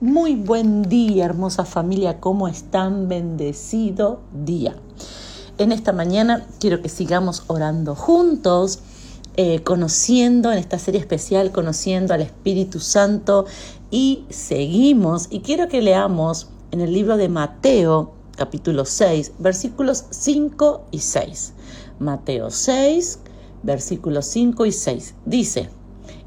Muy buen día, hermosa familia, ¿cómo están? Bendecido día. En esta mañana quiero que sigamos orando juntos, eh, conociendo en esta serie especial, conociendo al Espíritu Santo y seguimos y quiero que leamos en el libro de Mateo, capítulo 6, versículos 5 y 6. Mateo 6, versículos 5 y 6. Dice,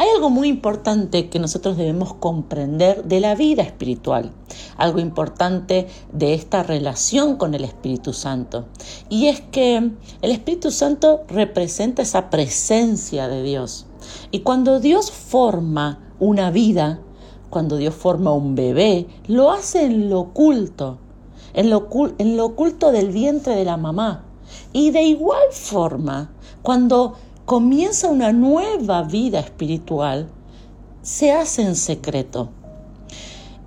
Hay algo muy importante que nosotros debemos comprender de la vida espiritual, algo importante de esta relación con el Espíritu Santo. Y es que el Espíritu Santo representa esa presencia de Dios. Y cuando Dios forma una vida, cuando Dios forma un bebé, lo hace en lo oculto, en lo, en lo oculto del vientre de la mamá. Y de igual forma, cuando comienza una nueva vida espiritual, se hace en secreto.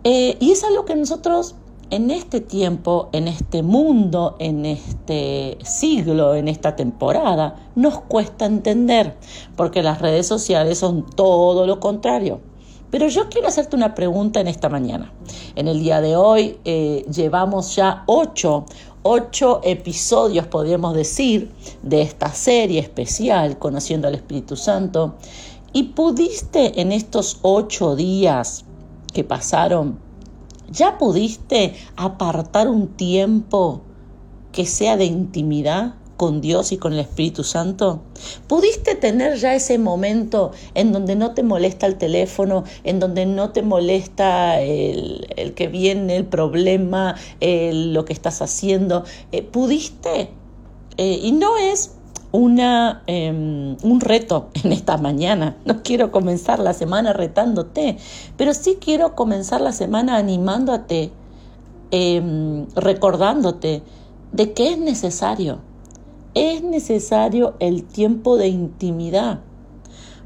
Eh, y es algo que nosotros en este tiempo, en este mundo, en este siglo, en esta temporada, nos cuesta entender, porque las redes sociales son todo lo contrario. Pero yo quiero hacerte una pregunta en esta mañana. En el día de hoy eh, llevamos ya ocho, ocho episodios, podríamos decir, de esta serie especial, Conociendo al Espíritu Santo. Y pudiste en estos ocho días que pasaron, ya pudiste apartar un tiempo que sea de intimidad con Dios y con el Espíritu Santo? ¿Pudiste tener ya ese momento en donde no te molesta el teléfono, en donde no te molesta el, que viene el problema, lo que estás haciendo? Eh, ¿Pudiste? Eh, y no es una, em, un reto en esta mañana. No quiero comenzar la semana retándote, pero sí quiero comenzar la semana animándote, em, recordándote de que es necesario es necesario el tiempo de intimidad.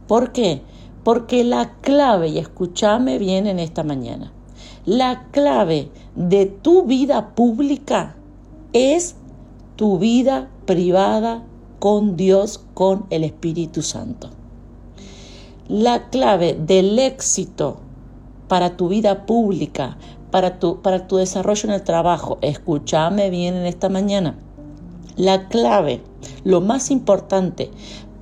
¿Por qué? Porque la clave, y escúchame bien en esta mañana, la clave de tu vida pública es tu vida privada con Dios, con el Espíritu Santo. La clave del éxito para tu vida pública, para tu, para tu desarrollo en el trabajo, escúchame bien en esta mañana, la clave, lo más importante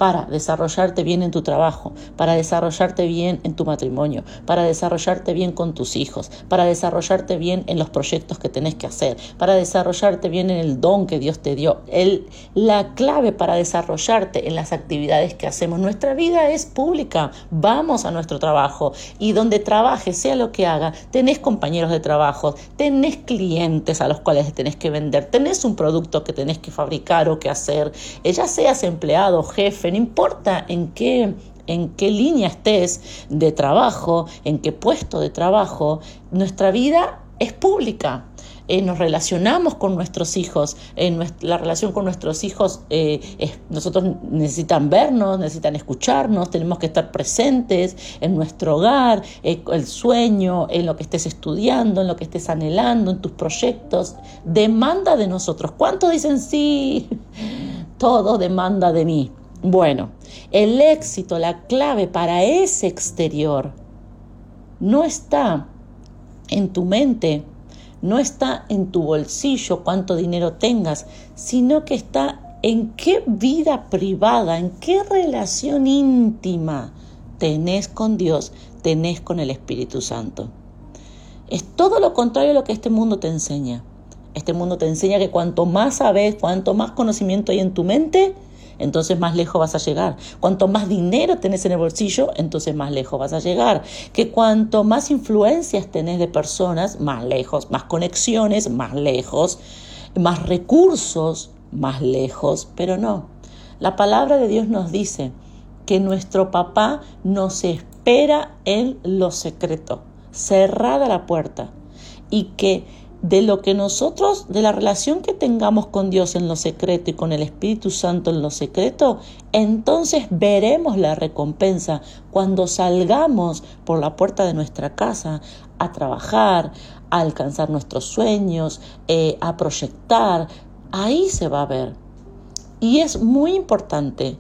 para desarrollarte bien en tu trabajo, para desarrollarte bien en tu matrimonio, para desarrollarte bien con tus hijos, para desarrollarte bien en los proyectos que tenés que hacer, para desarrollarte bien en el don que Dios te dio. El, la clave para desarrollarte en las actividades que hacemos. Nuestra vida es pública. Vamos a nuestro trabajo y donde trabajes, sea lo que haga, tenés compañeros de trabajo, tenés clientes a los cuales tenés que vender, tenés un producto que tenés que fabricar o que hacer, ya seas empleado, jefe, no importa en qué en qué línea estés de trabajo, en qué puesto de trabajo, nuestra vida es pública. Eh, nos relacionamos con nuestros hijos, en la relación con nuestros hijos, eh, nosotros necesitan vernos, necesitan escucharnos, tenemos que estar presentes en nuestro hogar, eh, el sueño, en lo que estés estudiando, en lo que estés anhelando, en tus proyectos, demanda de nosotros. ¿Cuántos dicen sí? Todo demanda de mí. Bueno, el éxito, la clave para ese exterior, no está en tu mente, no está en tu bolsillo cuánto dinero tengas, sino que está en qué vida privada, en qué relación íntima tenés con Dios, tenés con el Espíritu Santo. Es todo lo contrario a lo que este mundo te enseña. Este mundo te enseña que cuanto más sabes, cuanto más conocimiento hay en tu mente, entonces más lejos vas a llegar. Cuanto más dinero tenés en el bolsillo, entonces más lejos vas a llegar. Que cuanto más influencias tenés de personas, más lejos, más conexiones, más lejos, más recursos, más lejos, pero no. La palabra de Dios nos dice que nuestro papá nos espera en lo secreto, cerrada la puerta, y que de lo que nosotros, de la relación que tengamos con Dios en lo secreto y con el Espíritu Santo en lo secreto, entonces veremos la recompensa cuando salgamos por la puerta de nuestra casa a trabajar, a alcanzar nuestros sueños, eh, a proyectar. Ahí se va a ver. Y es muy importante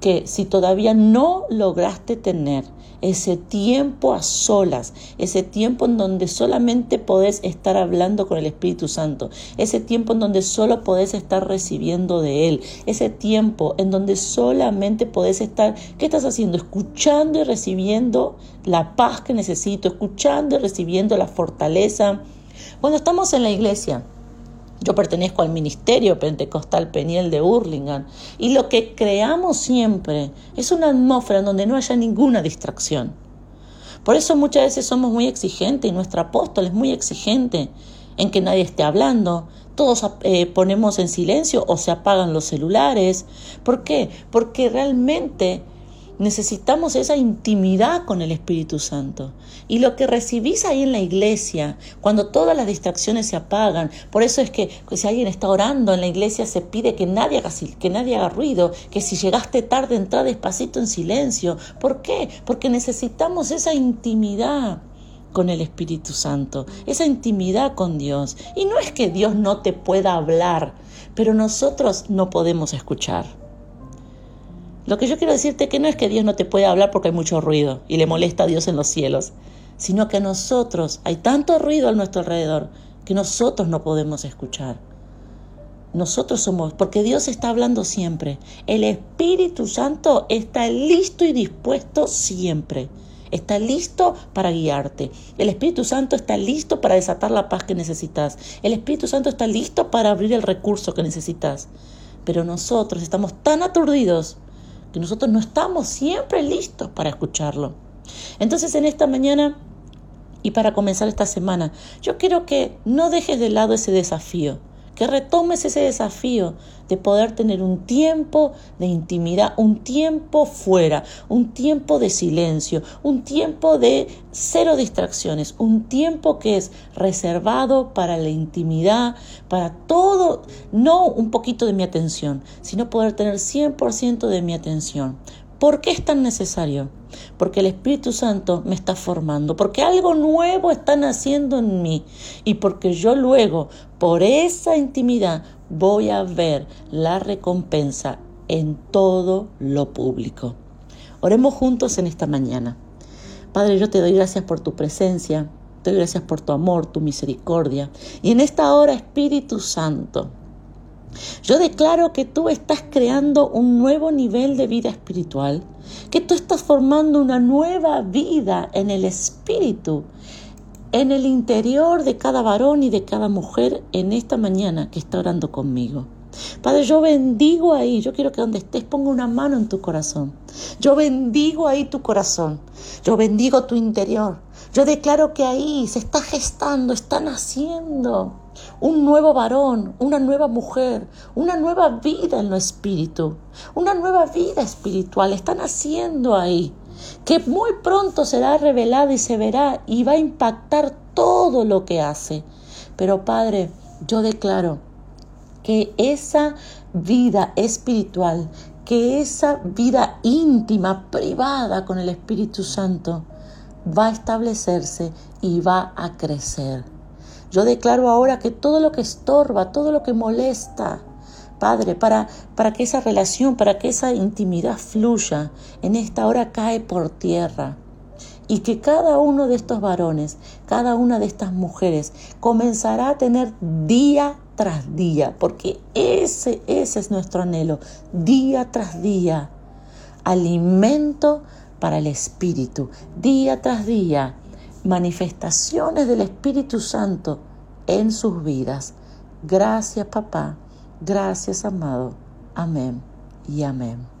que si todavía no lograste tener ese tiempo a solas, ese tiempo en donde solamente podés estar hablando con el Espíritu Santo, ese tiempo en donde solo podés estar recibiendo de Él, ese tiempo en donde solamente podés estar, ¿qué estás haciendo? Escuchando y recibiendo la paz que necesito, escuchando y recibiendo la fortaleza. Cuando estamos en la iglesia, yo pertenezco al Ministerio Pentecostal Peniel de Hurlingham y lo que creamos siempre es una atmósfera en donde no haya ninguna distracción. Por eso muchas veces somos muy exigentes y nuestro apóstol es muy exigente en que nadie esté hablando, todos eh, ponemos en silencio o se apagan los celulares. ¿Por qué? Porque realmente Necesitamos esa intimidad con el Espíritu Santo. Y lo que recibís ahí en la iglesia, cuando todas las distracciones se apagan, por eso es que, si alguien está orando en la iglesia se pide que nadie, haga, que nadie haga ruido, que si llegaste tarde entra despacito en silencio. ¿Por qué? Porque necesitamos esa intimidad con el Espíritu Santo, esa intimidad con Dios. Y no es que Dios no te pueda hablar, pero nosotros no podemos escuchar. Lo que yo quiero decirte que no es que Dios no te pueda hablar porque hay mucho ruido y le molesta a Dios en los cielos, sino que a nosotros hay tanto ruido a nuestro alrededor que nosotros no podemos escuchar. Nosotros somos, porque Dios está hablando siempre. El Espíritu Santo está listo y dispuesto siempre. Está listo para guiarte. El Espíritu Santo está listo para desatar la paz que necesitas. El Espíritu Santo está listo para abrir el recurso que necesitas. Pero nosotros estamos tan aturdidos que nosotros no estamos siempre listos para escucharlo. Entonces en esta mañana y para comenzar esta semana, yo quiero que no dejes de lado ese desafío que retomes ese desafío de poder tener un tiempo de intimidad, un tiempo fuera, un tiempo de silencio, un tiempo de cero distracciones, un tiempo que es reservado para la intimidad, para todo, no un poquito de mi atención, sino poder tener 100% de mi atención. ¿Por qué es tan necesario? Porque el Espíritu Santo me está formando, porque algo nuevo está naciendo en mí y porque yo luego, por esa intimidad, voy a ver la recompensa en todo lo público. Oremos juntos en esta mañana. Padre, yo te doy gracias por tu presencia, te doy gracias por tu amor, tu misericordia. Y en esta hora, Espíritu Santo, yo declaro que tú estás creando un nuevo nivel de vida espiritual, que tú estás formando una nueva vida en el espíritu, en el interior de cada varón y de cada mujer en esta mañana que está orando conmigo. Padre, yo bendigo ahí, yo quiero que donde estés ponga una mano en tu corazón. Yo bendigo ahí tu corazón, yo bendigo tu interior. Yo declaro que ahí se está gestando, está naciendo un nuevo varón, una nueva mujer, una nueva vida en lo espíritu, una nueva vida espiritual, está naciendo ahí, que muy pronto será revelada y se verá y va a impactar todo lo que hace. Pero Padre, yo declaro que esa vida espiritual, que esa vida íntima, privada con el Espíritu Santo, va a establecerse y va a crecer. Yo declaro ahora que todo lo que estorba, todo lo que molesta, Padre, para, para que esa relación, para que esa intimidad fluya, en esta hora cae por tierra. Y que cada uno de estos varones, cada una de estas mujeres comenzará a tener día tras día, porque ese, ese es nuestro anhelo, día tras día, alimento para el Espíritu, día tras día, manifestaciones del Espíritu Santo en sus vidas. Gracias papá, gracias amado. Amén y amén.